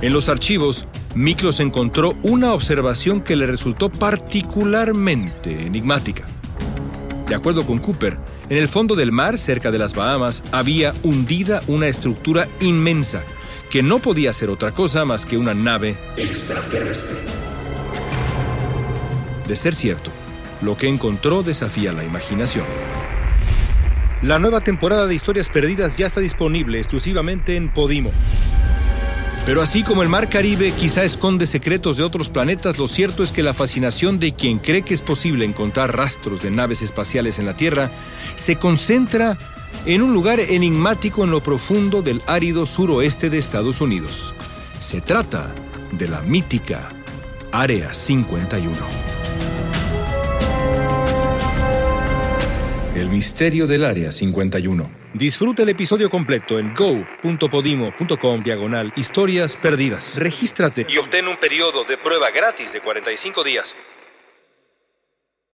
En los archivos, Miklos encontró una observación que le resultó particularmente enigmática. De acuerdo con Cooper, en el fondo del mar, cerca de las Bahamas, había hundida una estructura inmensa que no podía ser otra cosa más que una nave extraterrestre. De ser cierto, lo que encontró desafía la imaginación. La nueva temporada de Historias Perdidas ya está disponible exclusivamente en Podimo. Pero así como el mar Caribe quizá esconde secretos de otros planetas, lo cierto es que la fascinación de quien cree que es posible encontrar rastros de naves espaciales en la Tierra se concentra en un lugar enigmático en lo profundo del árido suroeste de Estados Unidos. Se trata de la mítica Área 51. El misterio del Área 51. Disfruta el episodio completo en go.podimo.com diagonal historias perdidas. Regístrate y obtén un periodo de prueba gratis de 45 días.